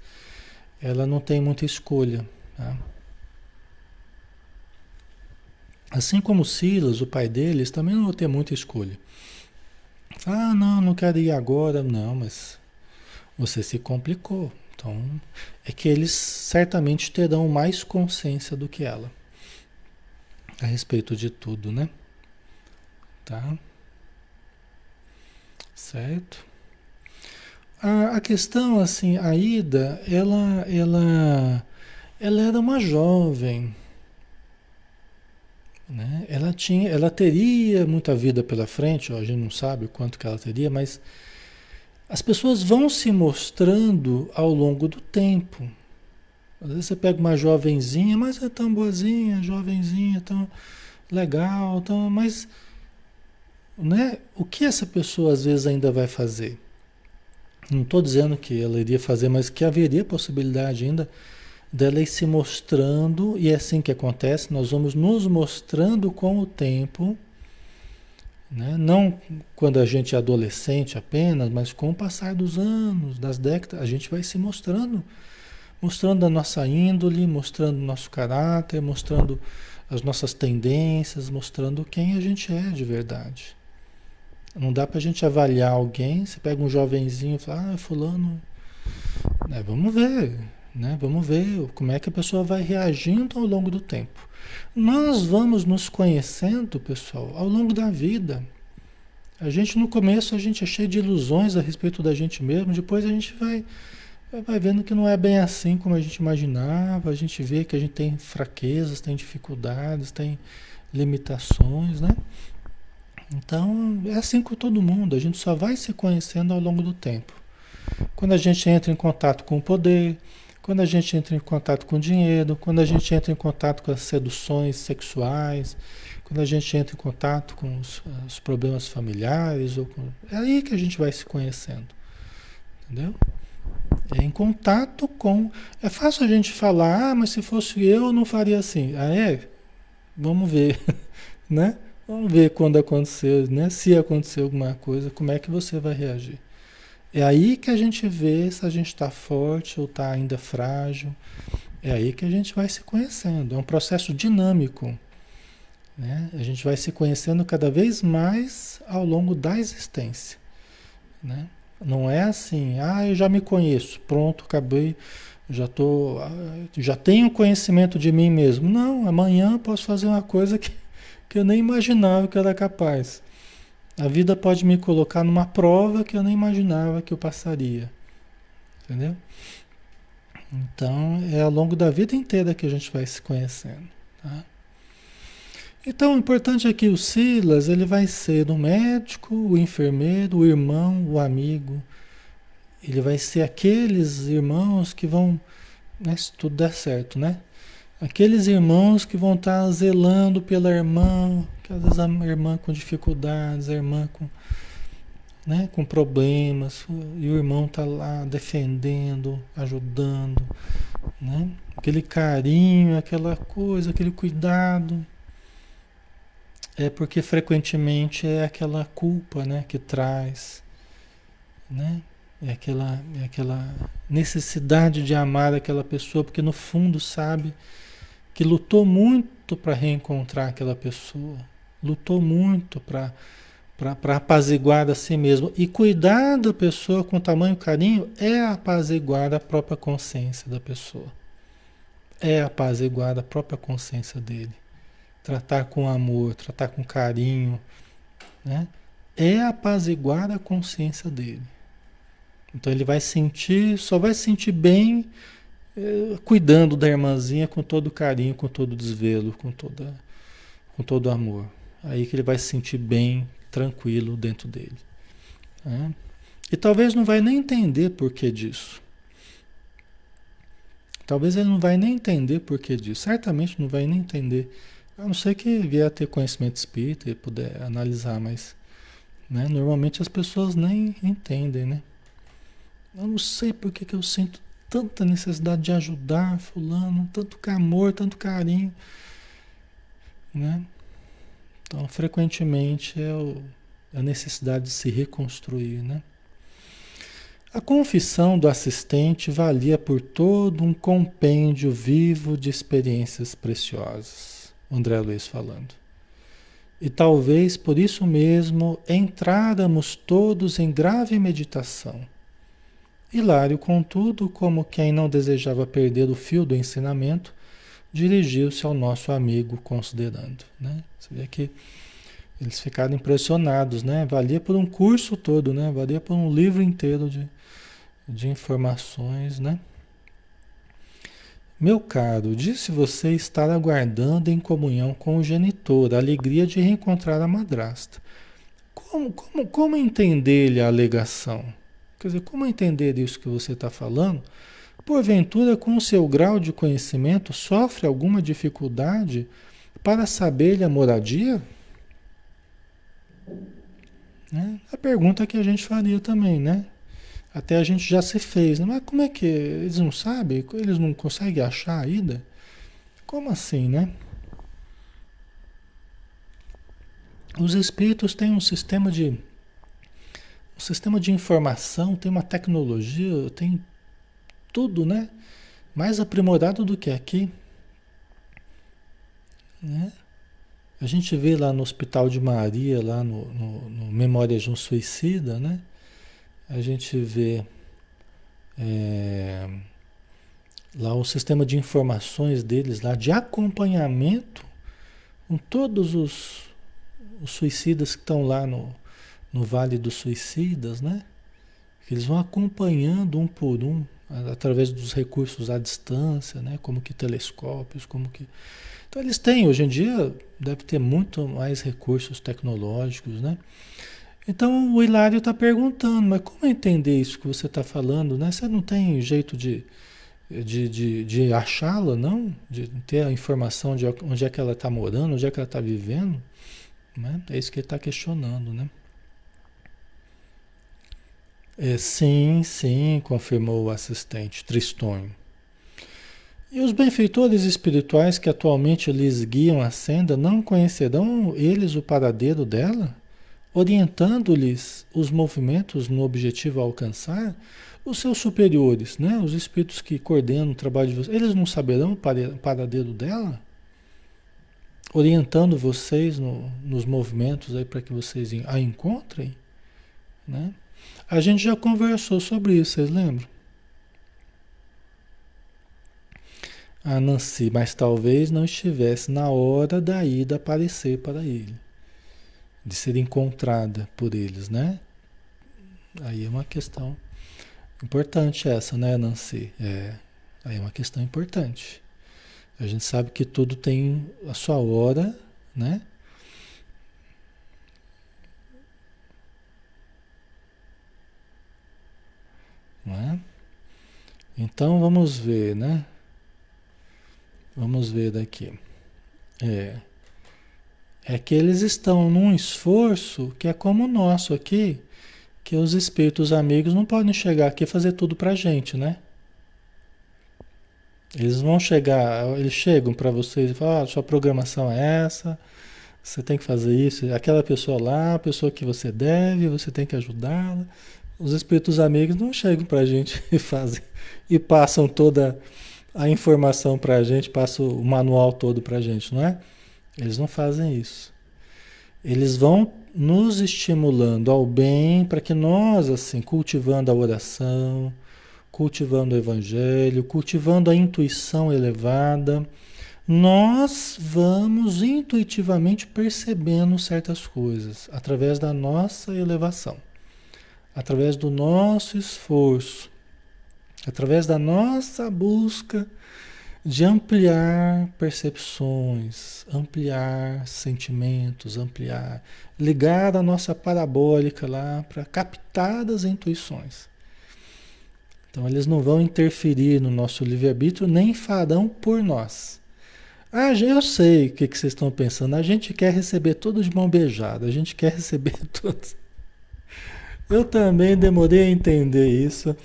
ela não tem muita escolha. Tá? Assim como Silas, o pai deles, também não vão ter muita escolha. Ah, não, não quero ir agora. Não, mas você se complicou. Então, é que eles certamente terão mais consciência do que ela a respeito de tudo, né? Tá? Certo? A, a questão, assim, a Ida, ela, ela, ela era uma jovem, né? Ela, tinha, ela teria muita vida pela frente, ó, a gente não sabe o quanto que ela teria, mas as pessoas vão se mostrando ao longo do tempo. Às vezes você pega uma jovenzinha, mas é tão boazinha, jovenzinha, tão legal, tão, mas né, o que essa pessoa às vezes ainda vai fazer? Não estou dizendo que ela iria fazer, mas que haveria possibilidade ainda dela ir se mostrando, e é assim que acontece, nós vamos nos mostrando com o tempo, Né? Não quando a gente é adolescente apenas, mas com o passar dos anos, das décadas, a gente vai se mostrando, mostrando a nossa índole, mostrando o nosso caráter, mostrando as nossas tendências, mostrando quem a gente é de verdade. Não dá para a gente avaliar alguém, você pega um jovenzinho e fala, ah, fulano. Né, vamos ver, né? Vamos ver como é que a pessoa vai reagindo ao longo do tempo. Nós vamos nos conhecendo, pessoal, ao longo da vida. A gente no começo a gente é cheio de ilusões a respeito da gente mesmo, depois a gente vai vai vendo que não é bem assim como a gente imaginava, a gente vê que a gente tem fraquezas, tem dificuldades, tem limitações, né? Então, é assim com todo mundo, a gente só vai se conhecendo ao longo do tempo. Quando a gente entra em contato com o poder, quando a gente entra em contato com dinheiro, quando a gente entra em contato com as seduções sexuais, quando a gente entra em contato com os, os problemas familiares, ou com, é aí que a gente vai se conhecendo. Entendeu? É em contato com. É fácil a gente falar, ah, mas se fosse eu, não faria assim. Ah, é? Vamos ver, né? Vamos ver quando acontecer, né? Se acontecer alguma coisa, como é que você vai reagir? É aí que a gente vê se a gente está forte ou está ainda frágil. É aí que a gente vai se conhecendo. É um processo dinâmico. Né? A gente vai se conhecendo cada vez mais ao longo da existência. Né? Não é assim, ah, eu já me conheço, pronto, acabei, já tô, já tenho conhecimento de mim mesmo. Não, amanhã posso fazer uma coisa que, que eu nem imaginava que era capaz. A vida pode me colocar numa prova que eu nem imaginava que eu passaria. Entendeu? Então, é ao longo da vida inteira que a gente vai se conhecendo. Tá? Então, o importante é que o Silas ele vai ser o médico, o enfermeiro, o irmão, o amigo. Ele vai ser aqueles irmãos que vão, né, se tudo der certo, né? Aqueles irmãos que vão estar zelando pela irmã, que às vezes a irmã com dificuldades, a irmã com, né, com problemas, e o irmão está lá defendendo, ajudando, né? Aquele carinho, aquela coisa, aquele cuidado. É porque frequentemente é aquela culpa, né, que traz, né? É aquela, é aquela necessidade de amar aquela pessoa, porque no fundo sabe que lutou muito para reencontrar aquela pessoa, lutou muito para para apaziguar a si mesmo. E cuidar da pessoa com tamanho carinho é apaziguar a própria consciência da pessoa. É apaziguar a própria consciência dele. Tratar com amor, tratar com carinho, né? É apaziguar a consciência dele. Então ele vai sentir, só vai sentir bem é, cuidando da irmãzinha com todo carinho, com todo desvelo, com, toda, com todo amor. Aí que ele vai se sentir bem, tranquilo dentro dele. Né? E talvez não vai nem entender por que disso. Talvez ele não vai nem entender por que disso. Certamente não vai nem entender. A não ser que vier a ter conhecimento espírita e puder analisar, mas né, normalmente as pessoas nem entendem, né? Eu não sei por que, que eu sinto tanta necessidade de ajudar fulano, tanto amor, tanto carinho, né? Então, frequentemente é o, a necessidade de se reconstruir, né? A confissão do assistente valia por todo um compêndio vivo de experiências preciosas. André Luiz falando. E talvez por isso mesmo entráramos todos em grave meditação Hilário, contudo, como quem não desejava perder o fio do ensinamento, dirigiu-se ao nosso amigo considerando. Né? Você vê que eles ficaram impressionados, né? Valia por um curso todo, né? Valia por um livro inteiro de, de informações, né? Meu caro, disse você estar aguardando em comunhão com o genitor a alegria de reencontrar a madrasta. Como, como, como entender-lhe a alegação? Quer dizer, como entender isso que você está falando? Porventura, com o seu grau de conhecimento, sofre alguma dificuldade para saber-lhe a moradia? Né? A pergunta que a gente faria também, né? Até a gente já se fez, né? mas como é que eles não sabem? Eles não conseguem achar a ida? Como assim, né? Os espíritos têm um sistema de um sistema de informação, tem uma tecnologia, tem tudo, né? Mais aprimorado do que aqui. Né? A gente vê lá no Hospital de Maria, lá no, no, no Memórias de um Suicida, né? A gente vê é, lá o sistema de informações deles, lá de acompanhamento com todos os, os suicidas que estão lá no, no Vale dos Suicidas, né? Eles vão acompanhando um por um, através dos recursos à distância, né? Como que telescópios, como que... Então eles têm, hoje em dia, deve ter muito mais recursos tecnológicos, né? Então o Hilário está perguntando, mas como entender isso que você está falando, né? Você não tem jeito de, de, de, de achá-la, não? De ter a informação de onde é que ela está morando, onde é que ela está vivendo? Né? É isso que ele está questionando, né? É, sim, sim, confirmou o assistente Tristonho. E os benfeitores espirituais que atualmente lhes guiam a senda não conhecerão eles o paradeiro dela, orientando-lhes os movimentos no objetivo a alcançar? Os seus superiores, né? os espíritos que coordenam o trabalho de vocês, eles não saberão o paradeiro dela? Orientando vocês no, nos movimentos aí para que vocês a encontrem? Né? A gente já conversou sobre isso, vocês lembram? A Nancy, mas talvez não estivesse na hora da ida aparecer para ele, de ser encontrada por eles, né? Aí é uma questão importante essa, né, Nancy? É, aí é uma questão importante. A gente sabe que tudo tem a sua hora, né? Né? Então vamos ver, né? Vamos ver daqui. É, é que eles estão num esforço que é como o nosso aqui, que os espíritos amigos não podem chegar aqui e fazer tudo pra gente, né? Eles vão chegar, eles chegam para vocês e falam, ah, sua programação é essa, você tem que fazer isso, aquela pessoa lá, a pessoa que você deve, você tem que ajudá-la. Os espíritos amigos não chegam para a gente e fazem e passam toda a informação para a gente, passam o manual todo para a gente, não é? Eles não fazem isso. Eles vão nos estimulando ao bem para que nós, assim, cultivando a oração, cultivando o evangelho, cultivando a intuição elevada, nós vamos intuitivamente percebendo certas coisas através da nossa elevação através do nosso esforço, através da nossa busca de ampliar percepções, ampliar sentimentos, ampliar, ligar a nossa parabólica lá para captar as intuições. Então eles não vão interferir no nosso livre-arbítrio nem farão por nós. Ah, eu sei o que, que vocês estão pensando. A gente quer receber tudo de mão beijada, a gente quer receber tudo. Eu também demorei a entender isso,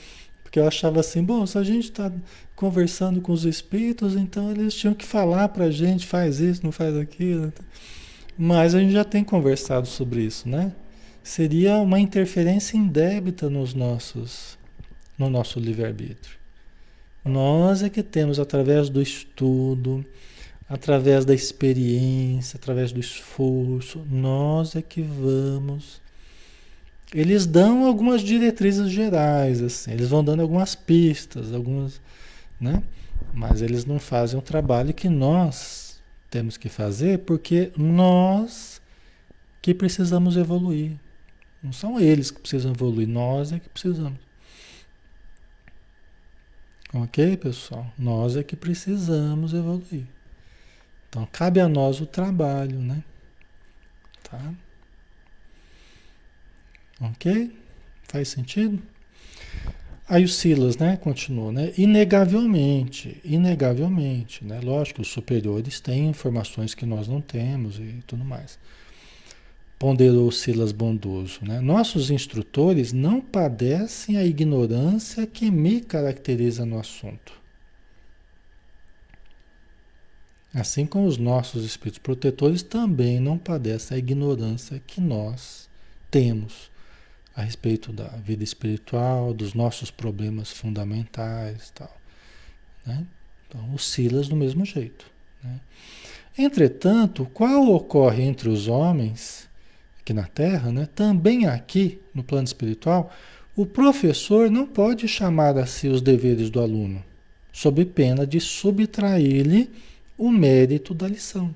porque eu achava assim, bom, se a gente está conversando com os espíritos, então eles tinham que falar para a gente, faz isso, não faz aquilo. Mas a gente já tem conversado sobre isso, né? Seria uma interferência indébita nos nossos, no nosso livre-arbítrio. Nós é que temos, através do estudo, através da experiência, através do esforço, nós é que vamos eles dão algumas diretrizes gerais, assim, eles vão dando algumas pistas, algumas, né? Mas eles não fazem o trabalho que nós temos que fazer, porque nós que precisamos evoluir. Não são eles que precisam evoluir, nós é que precisamos. Ok, pessoal? Nós é que precisamos evoluir. Então, cabe a nós o trabalho, né? Tá? Ok? Faz sentido? Aí o Silas, né, continua, né? Inegavelmente, inegavelmente, né? Lógico, os superiores têm informações que nós não temos e tudo mais. Ponderou Silas bondoso, né? Nossos instrutores não padecem a ignorância que me caracteriza no assunto. Assim como os nossos espíritos protetores também não padecem a ignorância que nós temos a respeito da vida espiritual, dos nossos problemas fundamentais tal. Né? Então, os Silas do mesmo jeito. Né? Entretanto, qual ocorre entre os homens, aqui na Terra, né? também aqui no plano espiritual, o professor não pode chamar a si os deveres do aluno, sob pena de subtrair-lhe o mérito da lição.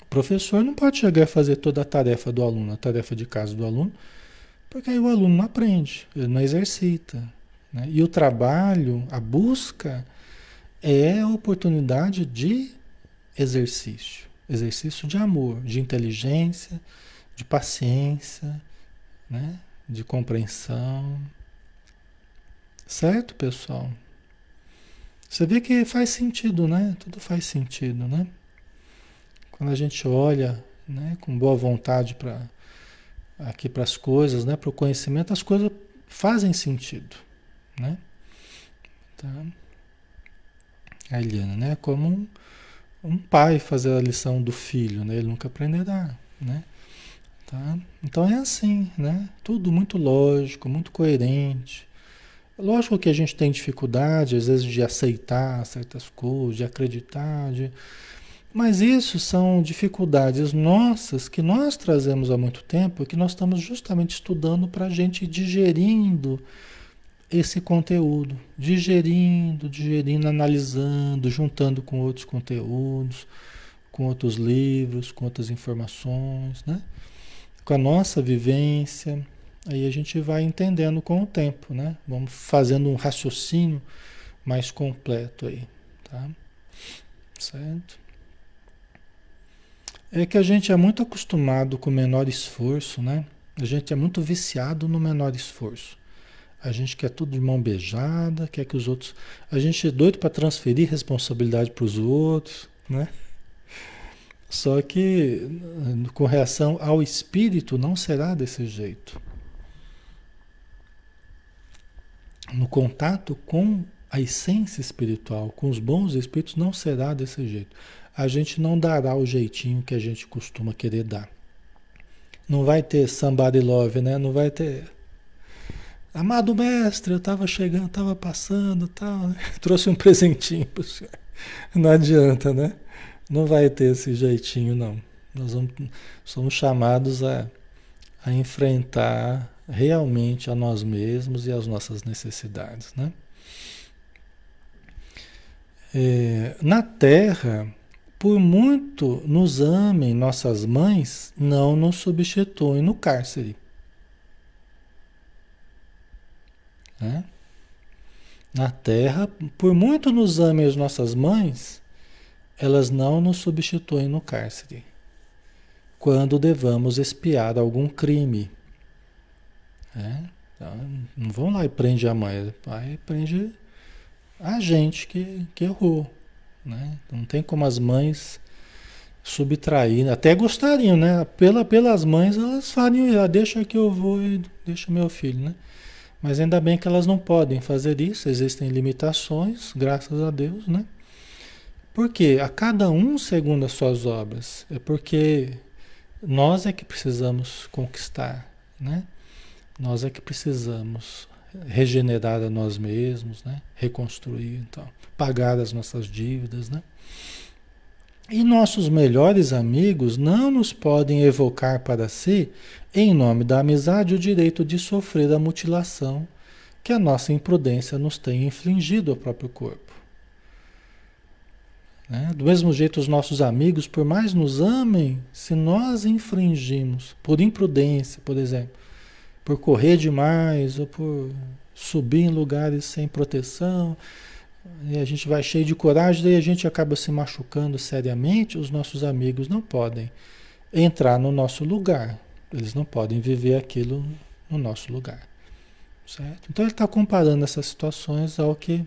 O professor não pode chegar a fazer toda a tarefa do aluno, a tarefa de casa do aluno, porque aí o aluno não aprende, ele não exercita. Né? E o trabalho, a busca, é a oportunidade de exercício. Exercício de amor, de inteligência, de paciência, né? de compreensão. Certo, pessoal? Você vê que faz sentido, né? Tudo faz sentido, né? Quando a gente olha né, com boa vontade para aqui para as coisas, né, para o conhecimento, as coisas fazem sentido, né? Tá? A Eliana, né? Como um, um pai fazer a lição do filho, né? Ele nunca aprenderá, né? Tá? Então é assim, né? Tudo muito lógico, muito coerente. Lógico que a gente tem dificuldade, às vezes, de aceitar certas coisas, de acreditar, de... mas isso são dificuldades nossas que nós trazemos há muito tempo, que nós estamos justamente estudando para a gente digerindo esse conteúdo, digerindo, digerindo, analisando, juntando com outros conteúdos, com outros livros, com outras informações, né? com a nossa vivência, aí a gente vai entendendo com o tempo, né? Vamos fazendo um raciocínio mais completo aí, tá? Certo? É que a gente é muito acostumado com o menor esforço, né? A gente é muito viciado no menor esforço. A gente quer tudo de mão beijada, quer que os outros. A gente é doido para transferir responsabilidade para os outros, né? Só que com relação ao espírito não será desse jeito. No contato com a essência espiritual, com os bons espíritos, não será desse jeito. A gente não dará o jeitinho que a gente costuma querer dar. Não vai ter somebody love, né? Não vai ter. Amado mestre, eu estava chegando, estava passando, tal, trouxe um presentinho para o senhor. Não adianta, né? Não vai ter esse jeitinho, não. Nós vamos, somos chamados a, a enfrentar realmente a nós mesmos e as nossas necessidades, né? É, na Terra, por muito nos amem nossas mães, não nos substituem no cárcere. Né? Na Terra, por muito nos amem as nossas mães, elas não nos substituem no cárcere. Quando devamos espiar algum crime. É? Então, não vão lá e prende a mãe, aí prende a gente que, que errou. Né? Não tem como as mães subtrair, até gostariam, né? Pela, pelas mães elas fariam, ah, deixa que eu vou e deixa meu filho, né? Mas ainda bem que elas não podem fazer isso, existem limitações, graças a Deus, né? Porque a cada um segundo as suas obras. É porque nós é que precisamos conquistar, né? Nós é que precisamos regenerar a nós mesmos, né? Reconstruir, então, pagar as nossas dívidas, né? E nossos melhores amigos não nos podem evocar para si, em nome da amizade, o direito de sofrer a mutilação que a nossa imprudência nos tem infligido ao próprio corpo. Né? Do mesmo jeito, os nossos amigos, por mais nos amem, se nós infringimos, por imprudência, por exemplo, por correr demais ou por subir em lugares sem proteção, e a gente vai cheio de coragem, daí a gente acaba se machucando seriamente, os nossos amigos não podem entrar no nosso lugar. Eles não podem viver aquilo no nosso lugar. Certo? Então ele está comparando essas situações ao que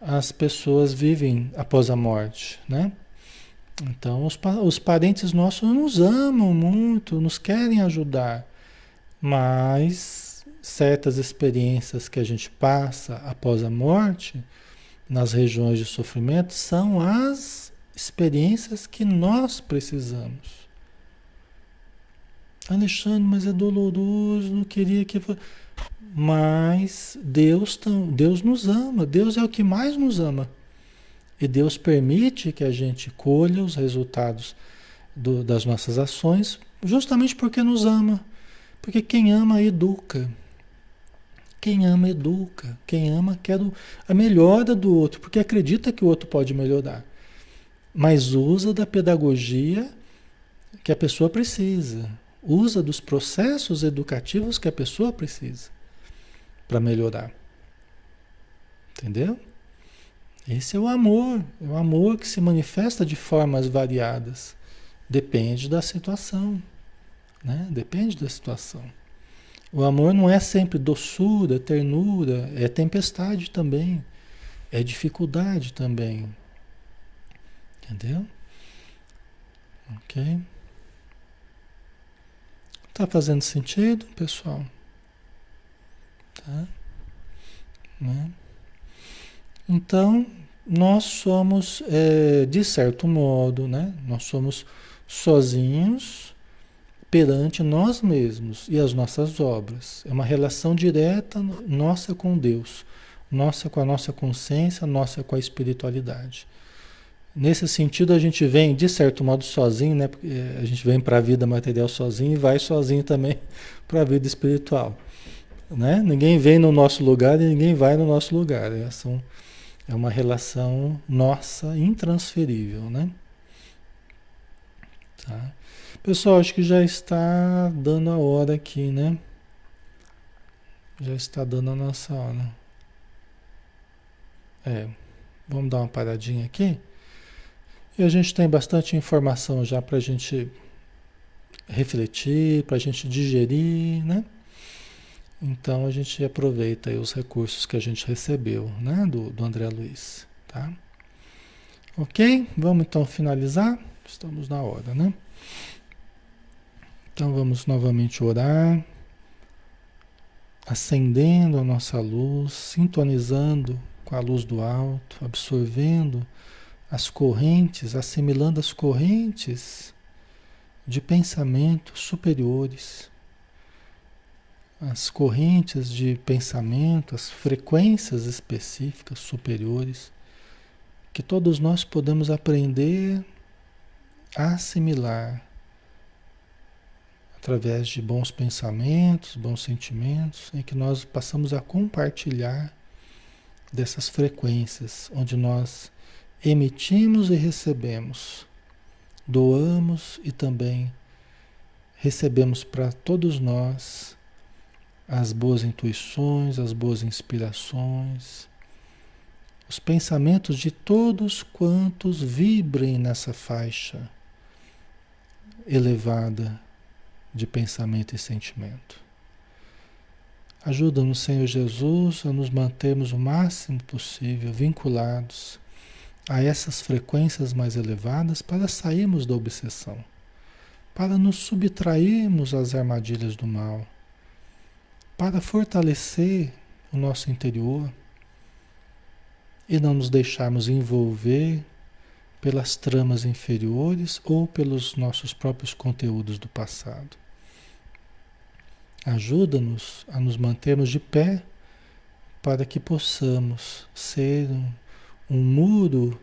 as pessoas vivem após a morte, né? Então, os, os parentes nossos nos amam muito, nos querem ajudar, mas certas experiências que a gente passa após a morte nas regiões de sofrimento são as experiências que nós precisamos. Alexandre, mas é doloroso, não queria que. Mas Deus, Deus nos ama, Deus é o que mais nos ama. E Deus permite que a gente colha os resultados do, das nossas ações, justamente porque nos ama. Porque quem ama, educa. Quem ama, educa. Quem ama, quer a melhora do outro, porque acredita que o outro pode melhorar. Mas usa da pedagogia que a pessoa precisa. Usa dos processos educativos que a pessoa precisa para melhorar. Entendeu? Esse é o amor, é o amor que se manifesta de formas variadas. Depende da situação, né? Depende da situação. O amor não é sempre doçura, ternura, é tempestade também, é dificuldade também. Entendeu? Ok? Tá fazendo sentido, pessoal? Tá? Né? Então, nós somos, é, de certo modo, né? Nós somos sozinhos perante nós mesmos e as nossas obras. É uma relação direta nossa com Deus, nossa com a nossa consciência, nossa com a espiritualidade. Nesse sentido, a gente vem, de certo modo, sozinho, né? Porque a gente vem para a vida material sozinho e vai sozinho também para a vida espiritual. Né? Ninguém vem no nosso lugar e ninguém vai no nosso lugar. É, é uma relação nossa intransferível, né? Tá? Pessoal, acho que já está dando a hora aqui, né? Já está dando a nossa hora. É, vamos dar uma paradinha aqui. E a gente tem bastante informação já para a gente refletir, para a gente digerir, né? Então a gente aproveita os recursos que a gente recebeu, né, do, do André Luiz, tá? Ok? Vamos então finalizar? Estamos na hora, né? Então vamos novamente orar, acendendo a nossa luz, sintonizando com a luz do alto, absorvendo as correntes, assimilando as correntes de pensamentos superiores as correntes de pensamento, as frequências específicas superiores, que todos nós podemos aprender a assimilar através de bons pensamentos, bons sentimentos, em que nós passamos a compartilhar dessas frequências, onde nós emitimos e recebemos, doamos e também recebemos para todos nós as boas intuições, as boas inspirações, os pensamentos de todos quantos vibrem nessa faixa elevada de pensamento e sentimento. Ajuda-nos, Senhor Jesus, a nos mantermos o máximo possível vinculados a essas frequências mais elevadas para sairmos da obsessão, para nos subtrairmos às armadilhas do mal para fortalecer o nosso interior e não nos deixarmos envolver pelas tramas inferiores ou pelos nossos próprios conteúdos do passado. Ajuda-nos a nos mantermos de pé para que possamos ser um, um muro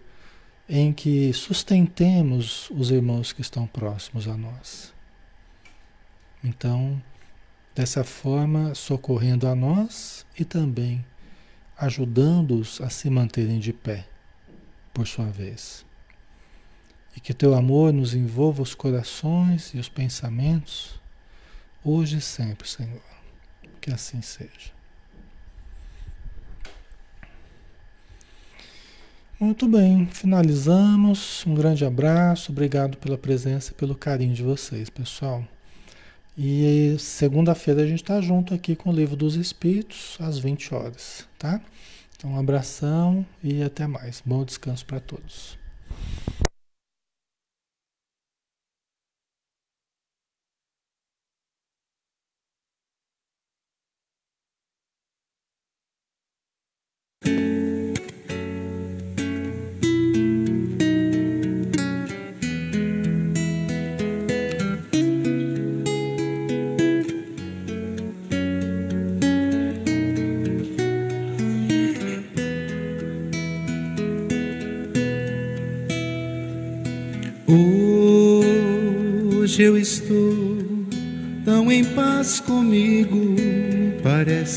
em que sustentemos os irmãos que estão próximos a nós. Então, Dessa forma, socorrendo a nós e também ajudando-os a se manterem de pé, por sua vez. E que teu amor nos envolva os corações e os pensamentos, hoje e sempre, Senhor. Que assim seja. Muito bem, finalizamos. Um grande abraço, obrigado pela presença e pelo carinho de vocês, pessoal. E segunda-feira a gente está junto aqui com o Livro dos Espíritos, às 20 horas, tá? Então, um abração e até mais. Bom descanso para todos.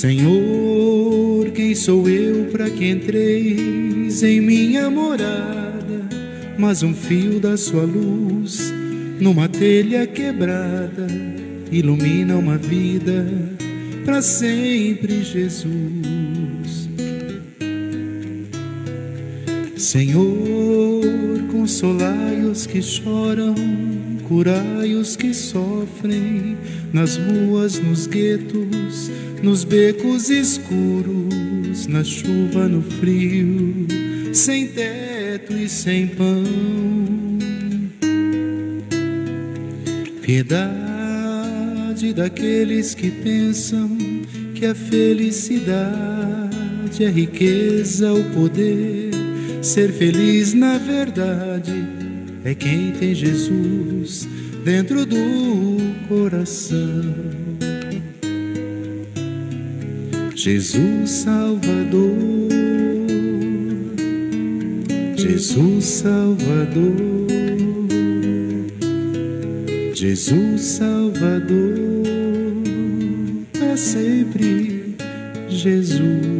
Senhor, quem sou eu para que entreis em minha morada? Mas um fio da sua luz numa telha quebrada ilumina uma vida para sempre, Jesus. Senhor, consolai os que choram, curai os que sofrem, nas ruas, nos guetos, nos becos escuros, na chuva, no frio, sem teto e sem pão. Piedade daqueles que pensam que a felicidade é riqueza, o poder Ser feliz na verdade é quem tem Jesus dentro do coração. Jesus Salvador, Jesus Salvador, Jesus Salvador, para sempre Jesus.